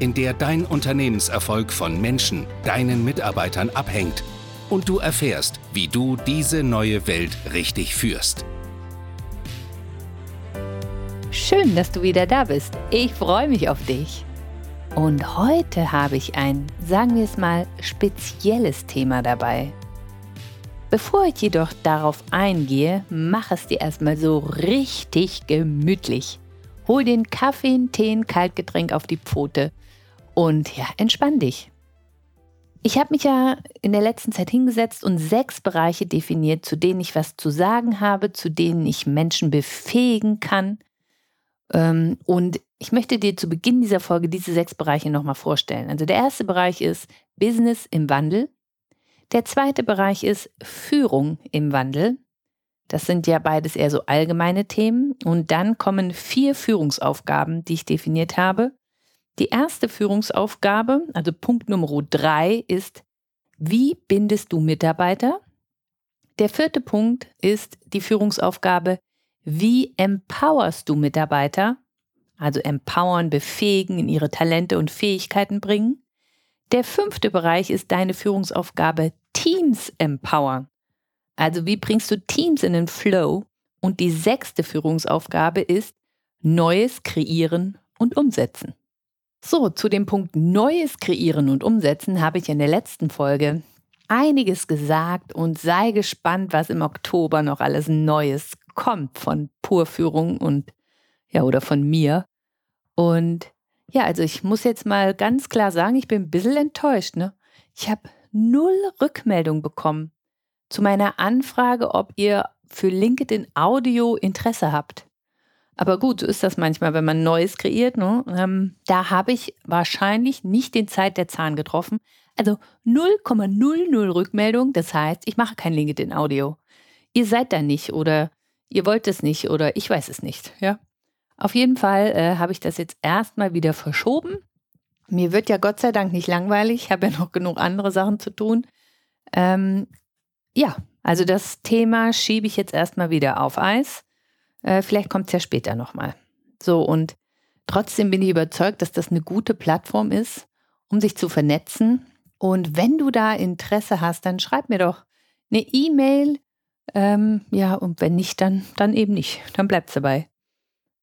in der dein Unternehmenserfolg von Menschen, deinen Mitarbeitern abhängt und du erfährst, wie du diese neue Welt richtig führst. Schön, dass du wieder da bist. Ich freue mich auf dich. Und heute habe ich ein, sagen wir es mal, spezielles Thema dabei. Bevor ich jedoch darauf eingehe, mach es dir erstmal so richtig gemütlich. Hol den Kaffee, Tee, Kaltgetränk auf die Pfote und ja, entspann dich. Ich habe mich ja in der letzten Zeit hingesetzt und sechs Bereiche definiert, zu denen ich was zu sagen habe, zu denen ich Menschen befähigen kann. Ähm, und ich möchte dir zu Beginn dieser Folge diese sechs Bereiche nochmal vorstellen. Also der erste Bereich ist Business im Wandel. Der zweite Bereich ist Führung im Wandel. Das sind ja beides eher so allgemeine Themen. Und dann kommen vier Führungsaufgaben, die ich definiert habe. Die erste Führungsaufgabe, also Punkt Nummer drei, ist, wie bindest du Mitarbeiter? Der vierte Punkt ist die Führungsaufgabe, wie empowerst du Mitarbeiter? Also empowern, befähigen, in ihre Talente und Fähigkeiten bringen. Der fünfte Bereich ist deine Führungsaufgabe, Teams empowern. Also wie bringst du Teams in den Flow? Und die sechste Führungsaufgabe ist, Neues kreieren und umsetzen. So, zu dem Punkt Neues kreieren und umsetzen habe ich in der letzten Folge einiges gesagt und sei gespannt, was im Oktober noch alles Neues kommt von Purführung und ja, oder von mir. Und ja, also ich muss jetzt mal ganz klar sagen, ich bin ein bisschen enttäuscht, ne? Ich habe null Rückmeldung bekommen zu meiner Anfrage, ob ihr für LinkedIn Audio Interesse habt. Aber gut, so ist das manchmal, wenn man Neues kreiert. Ne? Ähm, da habe ich wahrscheinlich nicht den Zeit der Zahn getroffen. Also 0,00 Rückmeldung. Das heißt, ich mache kein LinkedIn-Audio. Ihr seid da nicht oder ihr wollt es nicht oder ich weiß es nicht. Ja. Auf jeden Fall äh, habe ich das jetzt erstmal wieder verschoben. Mir wird ja Gott sei Dank nicht langweilig. Ich habe ja noch genug andere Sachen zu tun. Ähm, ja, also das Thema schiebe ich jetzt erstmal wieder auf Eis. Äh, vielleicht kommt es ja später nochmal. So, und trotzdem bin ich überzeugt, dass das eine gute Plattform ist, um sich zu vernetzen. Und wenn du da Interesse hast, dann schreib mir doch eine E-Mail. Ähm, ja, und wenn nicht, dann, dann eben nicht. Dann bleibt's dabei.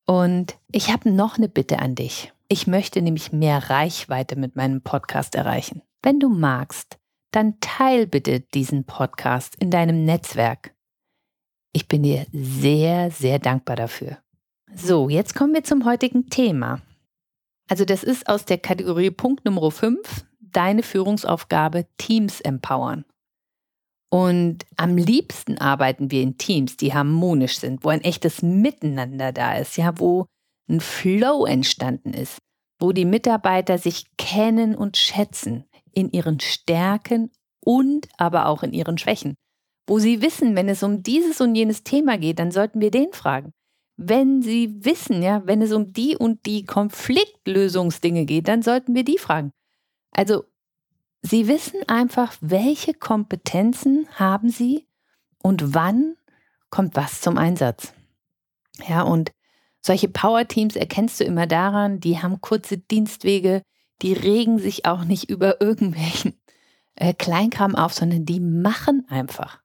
Und ich habe noch eine Bitte an dich. Ich möchte nämlich mehr Reichweite mit meinem Podcast erreichen. Wenn du magst, dann teil bitte diesen Podcast in deinem Netzwerk. Ich bin dir sehr, sehr dankbar dafür. So, jetzt kommen wir zum heutigen Thema. Also das ist aus der Kategorie Punkt Nummer 5, deine Führungsaufgabe Teams empowern. Und am liebsten arbeiten wir in Teams, die harmonisch sind, wo ein echtes Miteinander da ist, ja, wo ein Flow entstanden ist, wo die Mitarbeiter sich kennen und schätzen in ihren Stärken und aber auch in ihren Schwächen wo Sie wissen, wenn es um dieses und jenes Thema geht, dann sollten wir den fragen. Wenn Sie wissen, ja, wenn es um die und die Konfliktlösungsdinge geht, dann sollten wir die fragen. Also, Sie wissen einfach, welche Kompetenzen haben Sie und wann kommt was zum Einsatz. Ja, und solche Power-Teams erkennst du immer daran, die haben kurze Dienstwege, die regen sich auch nicht über irgendwelchen äh, Kleinkram auf, sondern die machen einfach.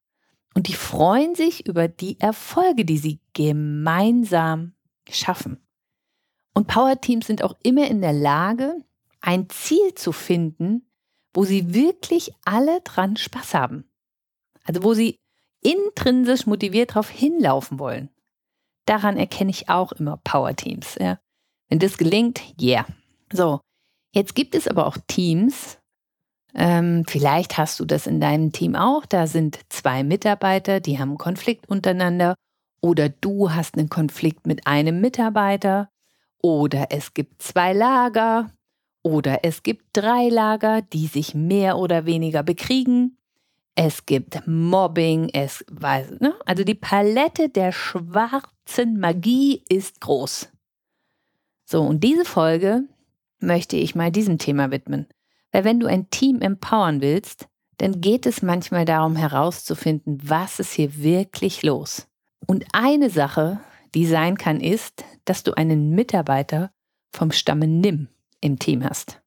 Und die freuen sich über die Erfolge, die sie gemeinsam schaffen. Und Power-Teams sind auch immer in der Lage, ein Ziel zu finden, wo sie wirklich alle dran Spaß haben. Also wo sie intrinsisch motiviert darauf hinlaufen wollen. Daran erkenne ich auch immer Power-Teams. Ja. Wenn das gelingt, yeah. So, jetzt gibt es aber auch Teams, ähm, vielleicht hast du das in deinem Team auch. Da sind zwei Mitarbeiter, die haben einen Konflikt untereinander. Oder du hast einen Konflikt mit einem Mitarbeiter. Oder es gibt zwei Lager. Oder es gibt drei Lager, die sich mehr oder weniger bekriegen. Es gibt Mobbing, es weiß, ne? Also die Palette der schwarzen Magie ist groß. So, und diese Folge möchte ich mal diesem Thema widmen. Weil wenn du ein Team empowern willst, dann geht es manchmal darum herauszufinden, was ist hier wirklich los. Und eine Sache, die sein kann, ist, dass du einen Mitarbeiter vom Stamme Nimm im Team hast.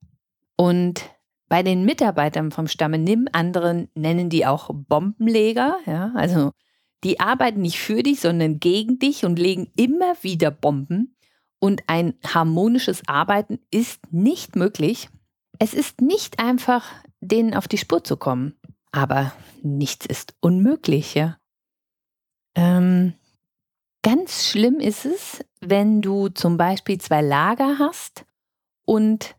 Und bei den Mitarbeitern vom Stamme Nimm, anderen nennen die auch Bombenleger, ja, also die arbeiten nicht für dich, sondern gegen dich und legen immer wieder Bomben. Und ein harmonisches Arbeiten ist nicht möglich. Es ist nicht einfach, denen auf die Spur zu kommen. Aber nichts ist unmöglich, ja. Ähm, ganz schlimm ist es, wenn du zum Beispiel zwei Lager hast und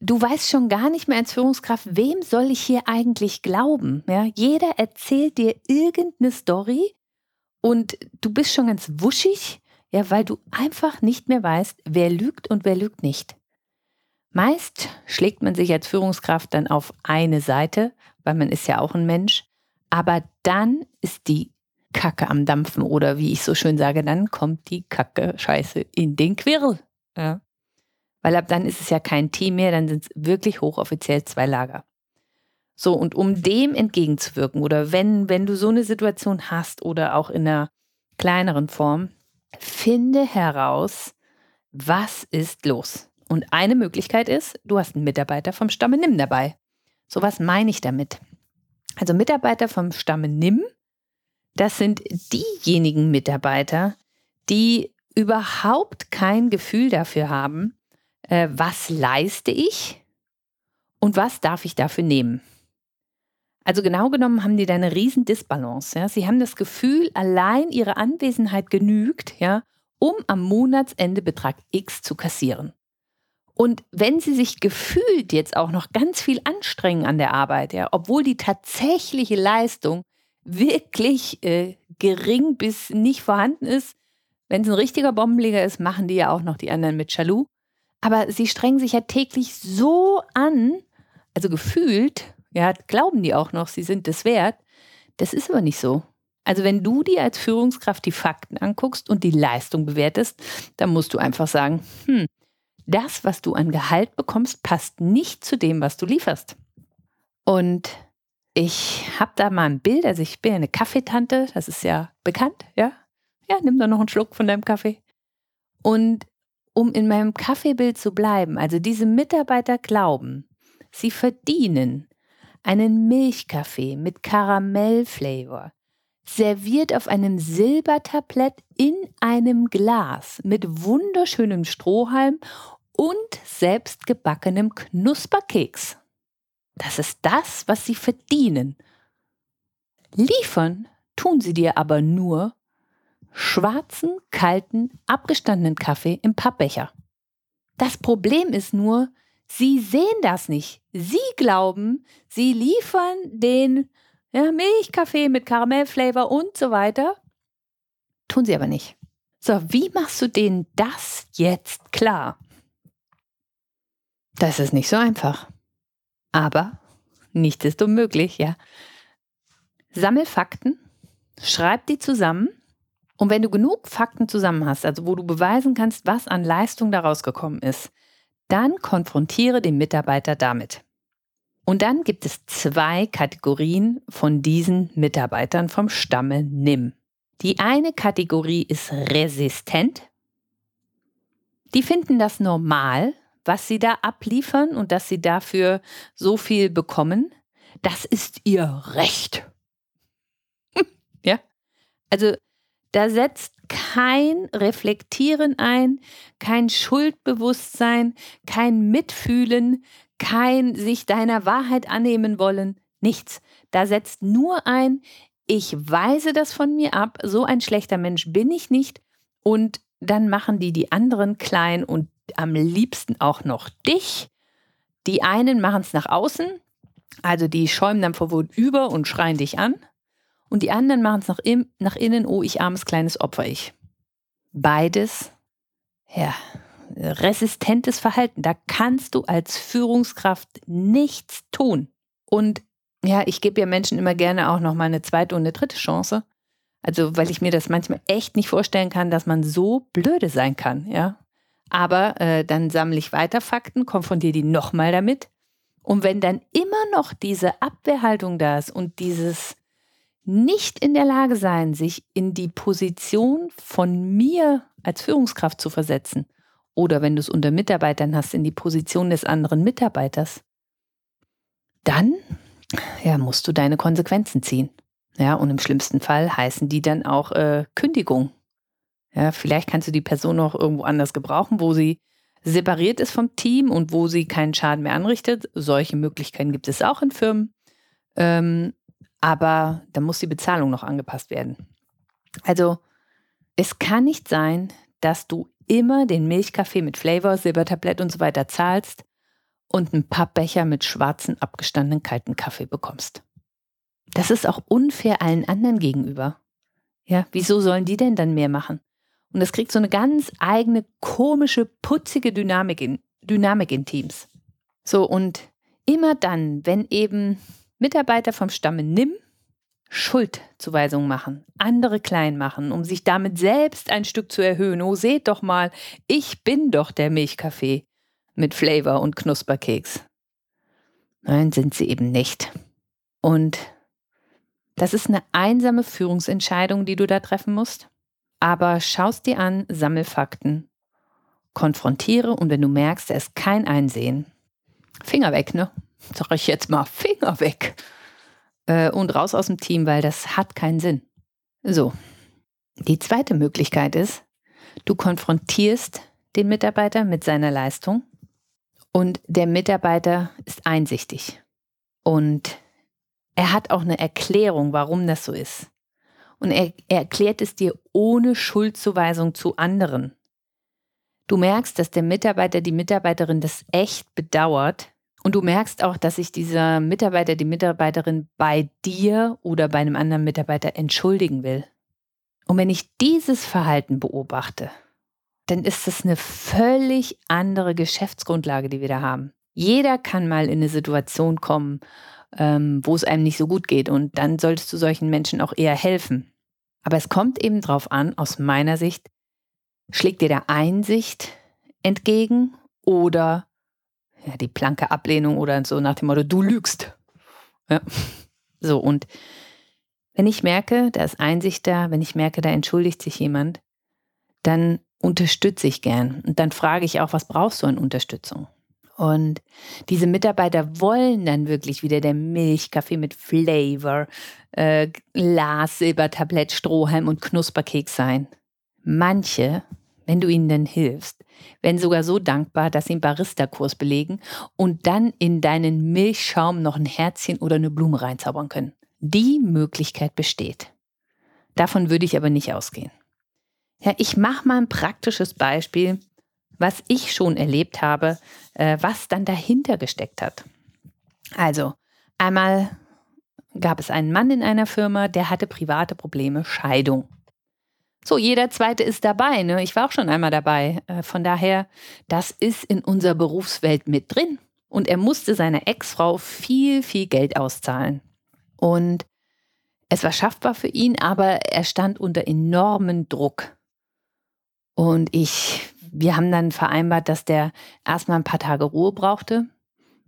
du weißt schon gar nicht mehr als Führungskraft, wem soll ich hier eigentlich glauben? Ja, jeder erzählt dir irgendeine Story und du bist schon ganz wuschig, ja, weil du einfach nicht mehr weißt, wer lügt und wer lügt nicht. Meist schlägt man sich als Führungskraft dann auf eine Seite, weil man ist ja auch ein Mensch, aber dann ist die Kacke am Dampfen oder wie ich so schön sage, dann kommt die Kacke Scheiße in den Quirl. Ja. Weil ab dann ist es ja kein Team mehr, dann sind es wirklich hochoffiziell zwei Lager. So, und um dem entgegenzuwirken oder wenn, wenn du so eine Situation hast oder auch in einer kleineren Form, finde heraus, was ist los. Und eine Möglichkeit ist, du hast einen Mitarbeiter vom Stamme Nimm dabei. So was meine ich damit. Also Mitarbeiter vom Stamme Nimm, das sind diejenigen Mitarbeiter, die überhaupt kein Gefühl dafür haben, äh, was leiste ich und was darf ich dafür nehmen. Also genau genommen haben die da eine riesen Disbalance. Ja? Sie haben das Gefühl, allein ihre Anwesenheit genügt, ja, um am Monatsende Betrag X zu kassieren. Und wenn sie sich gefühlt jetzt auch noch ganz viel anstrengen an der Arbeit, ja, obwohl die tatsächliche Leistung wirklich äh, gering bis nicht vorhanden ist, wenn es ein richtiger Bombenleger ist, machen die ja auch noch die anderen mit Jaloux. Aber sie strengen sich ja täglich so an, also gefühlt, ja, glauben die auch noch, sie sind es wert. Das ist aber nicht so. Also wenn du dir als Führungskraft die Fakten anguckst und die Leistung bewertest, dann musst du einfach sagen, hm, das, was du an Gehalt bekommst, passt nicht zu dem, was du lieferst. Und ich habe da mal ein Bild, also ich bin ja eine Kaffeetante, das ist ja bekannt, ja. Ja, nimm doch noch einen Schluck von deinem Kaffee. Und um in meinem Kaffeebild zu bleiben, also diese Mitarbeiter glauben, sie verdienen einen Milchkaffee mit Karamellflavor, serviert auf einem Silbertablett in einem Glas mit wunderschönem Strohhalm und selbstgebackenem Knusperkeks. Das ist das, was sie verdienen. Liefern tun sie dir aber nur, schwarzen, kalten, abgestandenen Kaffee im Pappbecher. Das Problem ist nur, sie sehen das nicht. Sie glauben, sie liefern den ja, Milchkaffee mit Karamellflavor und so weiter. Tun sie aber nicht. So, wie machst du denen das jetzt klar? Das ist nicht so einfach. Aber nichts ist unmöglich, ja. Sammel Fakten, schreib die zusammen und wenn du genug Fakten zusammen hast, also wo du beweisen kannst, was an Leistung daraus gekommen ist, dann konfrontiere den Mitarbeiter damit. Und dann gibt es zwei Kategorien von diesen Mitarbeitern vom Stamme Nimm. Die eine Kategorie ist resistent. Die finden das normal, was sie da abliefern und dass sie dafür so viel bekommen. Das ist ihr Recht. ja? Also da setzt kein Reflektieren ein, kein Schuldbewusstsein, kein Mitfühlen, kein sich deiner Wahrheit annehmen wollen, nichts. Da setzt nur ein, ich weise das von mir ab, so ein schlechter Mensch bin ich nicht und dann machen die die anderen klein und am liebsten auch noch dich. Die einen machen es nach außen, also die schäumen dann vor Wut über und schreien dich an und die anderen machen es nach, nach innen, oh, ich armes kleines Opfer, ich. Beides, ja, resistentes Verhalten. Da kannst du als Führungskraft nichts tun. Und ja, ich gebe ja Menschen immer gerne auch noch mal eine zweite und eine dritte Chance. Also, weil ich mir das manchmal echt nicht vorstellen kann, dass man so blöde sein kann, ja. Aber äh, dann sammle ich weiter Fakten, konfrontiere die nochmal damit. Und wenn dann immer noch diese Abwehrhaltung da ist und dieses nicht in der Lage sein, sich in die Position von mir als Führungskraft zu versetzen, oder wenn du es unter Mitarbeitern hast, in die Position des anderen Mitarbeiters, dann ja, musst du deine Konsequenzen ziehen. Ja, und im schlimmsten Fall heißen die dann auch äh, Kündigung. Ja, vielleicht kannst du die Person noch irgendwo anders gebrauchen, wo sie separiert ist vom Team und wo sie keinen Schaden mehr anrichtet. Solche Möglichkeiten gibt es auch in Firmen. Ähm, aber da muss die Bezahlung noch angepasst werden. Also, es kann nicht sein, dass du immer den Milchkaffee mit Flavor, Silbertablett und so weiter zahlst und ein paar Becher mit schwarzen, abgestandenen kalten Kaffee bekommst. Das ist auch unfair allen anderen gegenüber. Ja, wieso sollen die denn dann mehr machen? Und das kriegt so eine ganz eigene, komische, putzige Dynamik in, Dynamik in Teams. So, und immer dann, wenn eben Mitarbeiter vom Stamme nimm Schuldzuweisungen machen, andere klein machen, um sich damit selbst ein Stück zu erhöhen. Oh, seht doch mal, ich bin doch der Milchkaffee mit Flavor und Knusperkeks. Nein, sind sie eben nicht. Und das ist eine einsame Führungsentscheidung, die du da treffen musst. Aber schaust dir an, sammel Fakten, konfrontiere und wenn du merkst, da ist kein Einsehen, Finger weg, ne? Sag ich jetzt mal, Finger weg. Äh, und raus aus dem Team, weil das hat keinen Sinn. So. Die zweite Möglichkeit ist, du konfrontierst den Mitarbeiter mit seiner Leistung und der Mitarbeiter ist einsichtig. Und er hat auch eine Erklärung, warum das so ist. Und er, er erklärt es dir ohne Schuldzuweisung zu anderen. Du merkst, dass der Mitarbeiter, die Mitarbeiterin das echt bedauert. Und du merkst auch, dass sich dieser Mitarbeiter, die Mitarbeiterin bei dir oder bei einem anderen Mitarbeiter entschuldigen will. Und wenn ich dieses Verhalten beobachte, dann ist das eine völlig andere Geschäftsgrundlage, die wir da haben. Jeder kann mal in eine Situation kommen, ähm, wo es einem nicht so gut geht und dann solltest du solchen Menschen auch eher helfen. Aber es kommt eben darauf an, aus meiner Sicht, schlägt dir der Einsicht entgegen oder ja, die blanke Ablehnung oder so nach dem Motto, du lügst. Ja. So, und wenn ich merke, da ist Einsicht da, wenn ich merke, da entschuldigt sich jemand, dann unterstütze ich gern. Und dann frage ich auch, was brauchst du an Unterstützung? Und diese Mitarbeiter wollen dann wirklich wieder der Milchkaffee mit Flavor, äh, Glas, Silbertablett, Strohhalm und Knusperkeks sein. Manche, wenn du ihnen dann hilfst, werden sogar so dankbar, dass sie einen Barista-Kurs belegen und dann in deinen Milchschaum noch ein Herzchen oder eine Blume reinzaubern können. Die Möglichkeit besteht. Davon würde ich aber nicht ausgehen. Ja, ich mache mal ein praktisches Beispiel, was ich schon erlebt habe, äh, was dann dahinter gesteckt hat. Also, einmal gab es einen Mann in einer Firma, der hatte private Probleme, Scheidung. So, jeder zweite ist dabei. Ne? Ich war auch schon einmal dabei. Äh, von daher, das ist in unserer Berufswelt mit drin. Und er musste seiner Ex-Frau viel, viel Geld auszahlen. Und es war schaffbar für ihn, aber er stand unter enormen Druck. Und ich, wir haben dann vereinbart, dass der erstmal ein paar Tage Ruhe brauchte.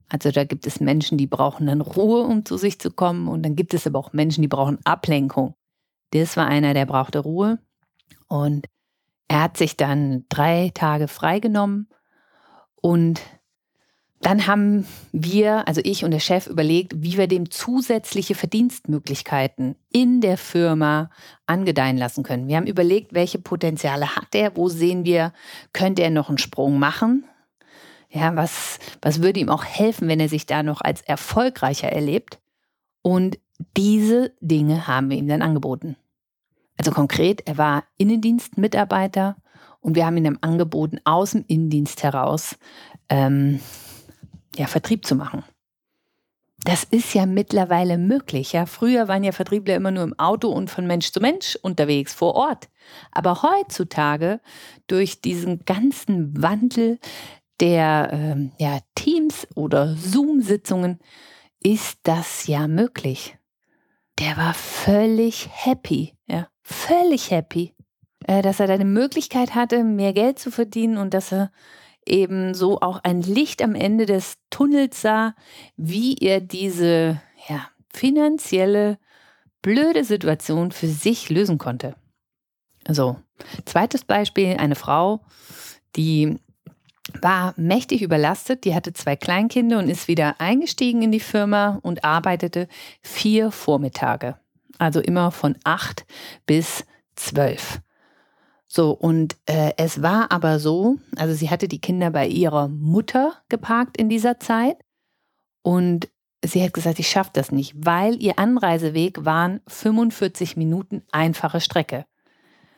Also da gibt es Menschen, die brauchen dann Ruhe, um zu sich zu kommen. Und dann gibt es aber auch Menschen, die brauchen Ablenkung. Das war einer, der brauchte Ruhe. Und er hat sich dann drei Tage freigenommen und dann haben wir, also ich und der Chef, überlegt, wie wir dem zusätzliche Verdienstmöglichkeiten in der Firma angedeihen lassen können. Wir haben überlegt, welche Potenziale hat er, wo sehen wir, könnte er noch einen Sprung machen? Ja, was, was würde ihm auch helfen, wenn er sich da noch als erfolgreicher erlebt? Und diese Dinge haben wir ihm dann angeboten. Also konkret, er war Innendienstmitarbeiter und wir haben ihm angeboten, aus dem Innendienst heraus ähm, ja, Vertrieb zu machen. Das ist ja mittlerweile möglich. Ja, früher waren ja Vertriebler immer nur im Auto und von Mensch zu Mensch unterwegs vor Ort. Aber heutzutage durch diesen ganzen Wandel der äh, ja, Teams oder Zoom-Sitzungen ist das ja möglich. Der war völlig happy, ja, völlig happy, äh, dass er da eine Möglichkeit hatte, mehr Geld zu verdienen und dass er eben so auch ein Licht am Ende des Tunnels sah, wie er diese ja, finanzielle blöde Situation für sich lösen konnte. So, zweites Beispiel, eine Frau, die war mächtig überlastet, die hatte zwei Kleinkinder und ist wieder eingestiegen in die Firma und arbeitete vier Vormittage. Also immer von acht bis zwölf. So, und äh, es war aber so, also sie hatte die Kinder bei ihrer Mutter geparkt in dieser Zeit und sie hat gesagt, ich schaffe das nicht, weil ihr Anreiseweg waren 45 Minuten einfache Strecke,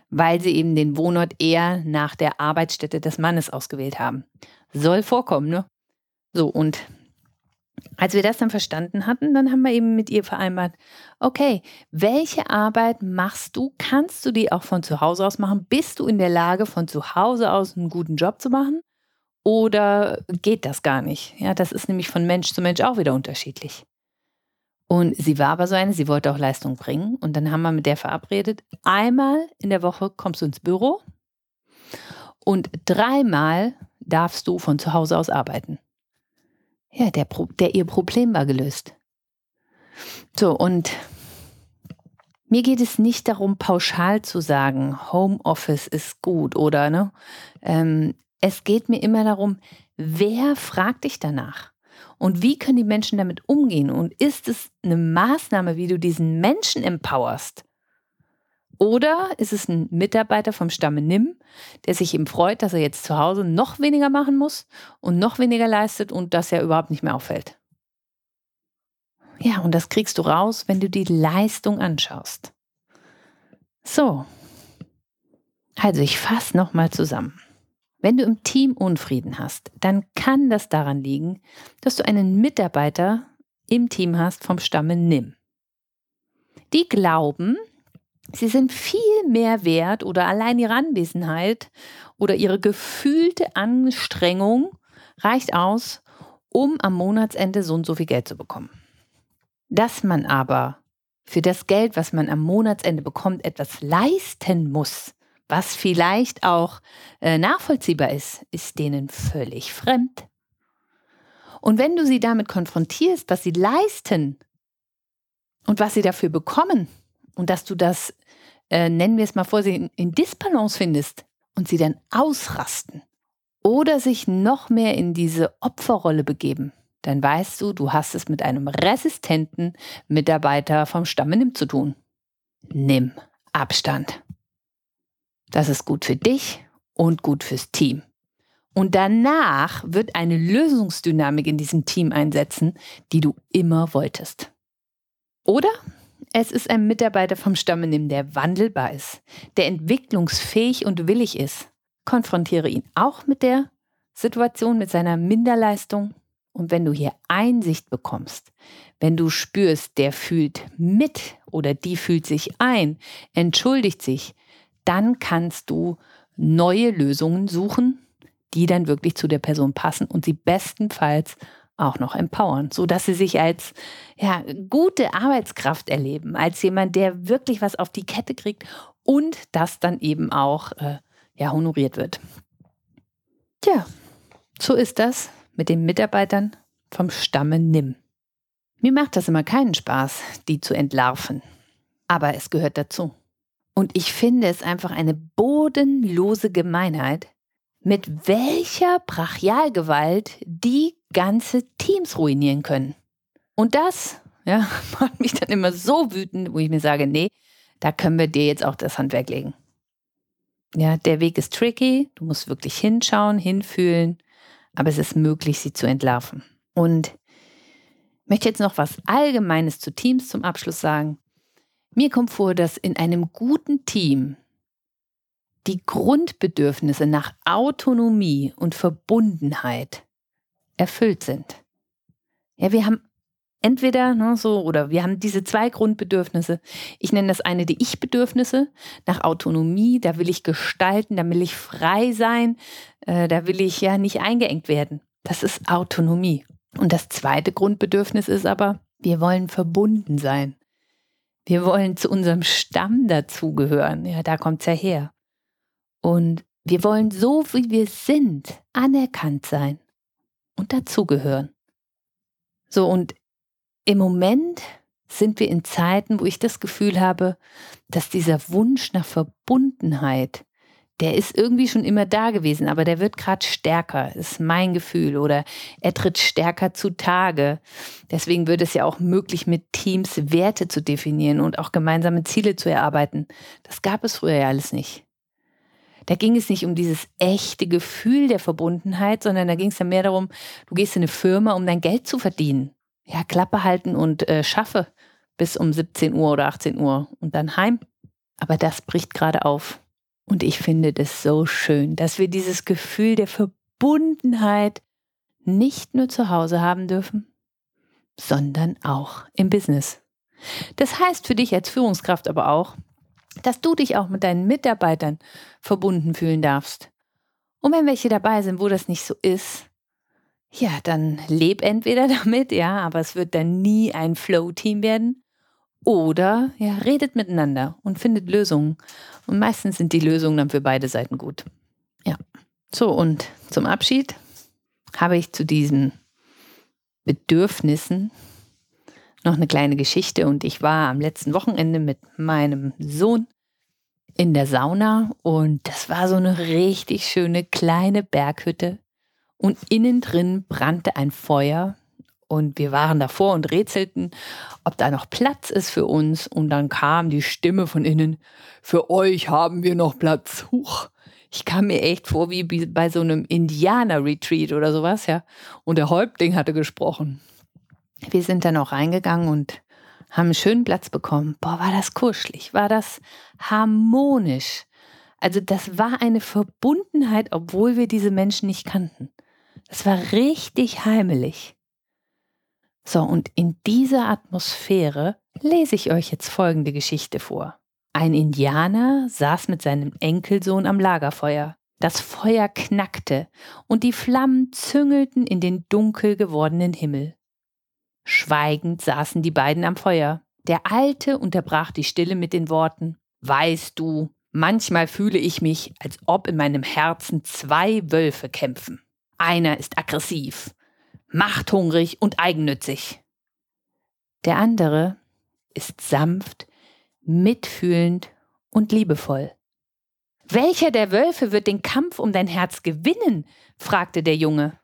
weil sie eben den Wohnort eher nach der Arbeitsstätte des Mannes ausgewählt haben. Soll vorkommen, ne? So, und als wir das dann verstanden hatten, dann haben wir eben mit ihr vereinbart, okay, welche Arbeit machst du? Kannst du die auch von zu Hause aus machen? Bist du in der Lage, von zu Hause aus einen guten Job zu machen? Oder geht das gar nicht? Ja, das ist nämlich von Mensch zu Mensch auch wieder unterschiedlich. Und sie war aber so eine, sie wollte auch Leistung bringen. Und dann haben wir mit der verabredet, einmal in der Woche kommst du ins Büro und dreimal darfst du von zu Hause aus arbeiten. Ja, der, der ihr Problem war gelöst. So, und mir geht es nicht darum, pauschal zu sagen, Homeoffice ist gut oder ne? Ähm, es geht mir immer darum, wer fragt dich danach? Und wie können die Menschen damit umgehen? Und ist es eine Maßnahme, wie du diesen Menschen empowerst? Oder ist es ein Mitarbeiter vom Stamme Nimm, der sich eben freut, dass er jetzt zu Hause noch weniger machen muss und noch weniger leistet und das ja überhaupt nicht mehr auffällt? Ja, und das kriegst du raus, wenn du die Leistung anschaust. So. Also ich fasse nochmal zusammen. Wenn du im Team Unfrieden hast, dann kann das daran liegen, dass du einen Mitarbeiter im Team hast vom Stamme Nimm. Die glauben, Sie sind viel mehr wert oder allein ihre Anwesenheit oder ihre gefühlte Anstrengung reicht aus, um am Monatsende so und so viel Geld zu bekommen. Dass man aber für das Geld, was man am Monatsende bekommt, etwas leisten muss, was vielleicht auch äh, nachvollziehbar ist, ist denen völlig fremd. Und wenn du sie damit konfrontierst, was sie leisten und was sie dafür bekommen, und dass du das, äh, nennen wir es mal vor, in, in Disbalance findest und sie dann ausrasten oder sich noch mehr in diese Opferrolle begeben, dann weißt du, du hast es mit einem resistenten Mitarbeiter vom Stamme Nimm zu tun. Nimm Abstand. Das ist gut für dich und gut fürs Team. Und danach wird eine Lösungsdynamik in diesem Team einsetzen, die du immer wolltest. Oder es ist ein Mitarbeiter vom Stammenimm, der wandelbar ist, der entwicklungsfähig und willig ist. Konfrontiere ihn auch mit der Situation, mit seiner Minderleistung. Und wenn du hier Einsicht bekommst, wenn du spürst, der fühlt mit oder die fühlt sich ein, entschuldigt sich, dann kannst du neue Lösungen suchen, die dann wirklich zu der Person passen und sie bestenfalls auch noch empowern, sodass sie sich als ja, gute Arbeitskraft erleben, als jemand, der wirklich was auf die Kette kriegt und das dann eben auch äh, ja, honoriert wird. Tja, so ist das mit den Mitarbeitern vom Stamme Nimm. Mir macht das immer keinen Spaß, die zu entlarven, aber es gehört dazu. Und ich finde es einfach eine bodenlose Gemeinheit, mit welcher Brachialgewalt die ganze Teams ruinieren können. Und das ja, macht mich dann immer so wütend, wo ich mir sage, nee, da können wir dir jetzt auch das Handwerk legen. Ja, der Weg ist tricky, du musst wirklich hinschauen, hinfühlen, aber es ist möglich, sie zu entlarven. Und ich möchte jetzt noch was Allgemeines zu Teams zum Abschluss sagen. Mir kommt vor, dass in einem guten Team die Grundbedürfnisse nach Autonomie und Verbundenheit erfüllt sind. Ja, wir haben entweder ne, so, oder wir haben diese zwei Grundbedürfnisse. Ich nenne das eine die Ich-Bedürfnisse nach Autonomie. Da will ich gestalten, da will ich frei sein, äh, da will ich ja nicht eingeengt werden. Das ist Autonomie. Und das zweite Grundbedürfnis ist aber, wir wollen verbunden sein. Wir wollen zu unserem Stamm dazugehören. Ja, da kommt es ja her. Und wir wollen so, wie wir sind, anerkannt sein und dazugehören. So, und im Moment sind wir in Zeiten, wo ich das Gefühl habe, dass dieser Wunsch nach Verbundenheit, der ist irgendwie schon immer da gewesen, aber der wird gerade stärker, ist mein Gefühl, oder er tritt stärker zutage. Deswegen wird es ja auch möglich, mit Teams Werte zu definieren und auch gemeinsame Ziele zu erarbeiten. Das gab es früher ja alles nicht. Da ging es nicht um dieses echte Gefühl der Verbundenheit, sondern da ging es ja mehr darum, du gehst in eine Firma, um dein Geld zu verdienen ja, Klappe halten und äh, schaffe bis um 17 Uhr oder 18 Uhr und dann heim. Aber das bricht gerade auf. Und ich finde das so schön, dass wir dieses Gefühl der Verbundenheit nicht nur zu Hause haben dürfen, sondern auch im Business. Das heißt für dich als Führungskraft aber auch, dass du dich auch mit deinen Mitarbeitern verbunden fühlen darfst. Und wenn welche dabei sind, wo das nicht so ist, ja, dann leb entweder damit, ja, aber es wird dann nie ein Flow-Team werden. Oder ja, redet miteinander und findet Lösungen. Und meistens sind die Lösungen dann für beide Seiten gut. Ja. So, und zum Abschied habe ich zu diesen Bedürfnissen noch eine kleine Geschichte. Und ich war am letzten Wochenende mit meinem Sohn in der Sauna und das war so eine richtig schöne kleine Berghütte und innen drin brannte ein Feuer und wir waren davor und rätselten, ob da noch Platz ist für uns. Und dann kam die Stimme von innen, für euch haben wir noch Platz. Huch. Ich kam mir echt vor wie bei so einem Indianer-Retreat oder sowas, ja. Und der Häuptling hatte gesprochen. Wir sind dann auch reingegangen und haben einen schönen Platz bekommen. Boah, war das kuschelig, war das harmonisch. Also das war eine Verbundenheit, obwohl wir diese Menschen nicht kannten. Es war richtig heimelig. So, und in dieser Atmosphäre lese ich euch jetzt folgende Geschichte vor. Ein Indianer saß mit seinem Enkelsohn am Lagerfeuer. Das Feuer knackte und die Flammen züngelten in den dunkel gewordenen Himmel. Schweigend saßen die beiden am Feuer. Der Alte unterbrach die Stille mit den Worten Weißt du, manchmal fühle ich mich, als ob in meinem Herzen zwei Wölfe kämpfen. Einer ist aggressiv, machthungrig und eigennützig. Der andere ist sanft, mitfühlend und liebevoll. Welcher der Wölfe wird den Kampf um dein Herz gewinnen? fragte der Junge.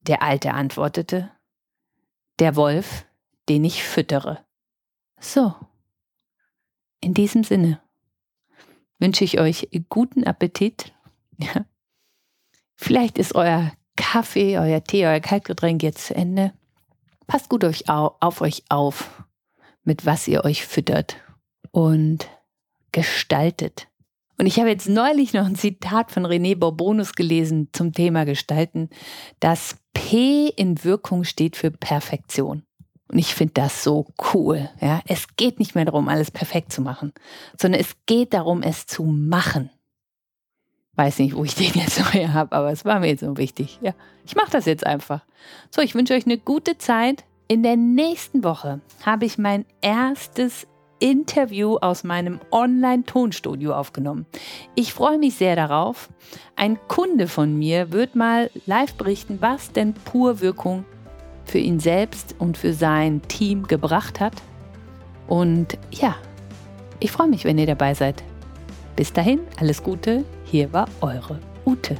Der Alte antwortete, der Wolf, den ich füttere. So, in diesem Sinne wünsche ich euch guten Appetit. Ja. Vielleicht ist euer Kaffee, euer Tee, euer Kaltgetränk jetzt zu Ende. Passt gut euch auf, auf euch auf, mit was ihr euch füttert und gestaltet. Und ich habe jetzt neulich noch ein Zitat von René Bourbonus gelesen zum Thema Gestalten. Das P in Wirkung steht für Perfektion. Und ich finde das so cool. Ja, es geht nicht mehr darum, alles perfekt zu machen, sondern es geht darum, es zu machen. Weiß nicht, wo ich den jetzt noch her habe, aber es war mir jetzt so wichtig. Ja, ich mache das jetzt einfach. So, ich wünsche euch eine gute Zeit. In der nächsten Woche habe ich mein erstes Interview aus meinem Online-Tonstudio aufgenommen. Ich freue mich sehr darauf. Ein Kunde von mir wird mal live berichten, was denn Purwirkung für ihn selbst und für sein Team gebracht hat. Und ja, ich freue mich, wenn ihr dabei seid. Bis dahin, alles Gute, hier war eure Ute.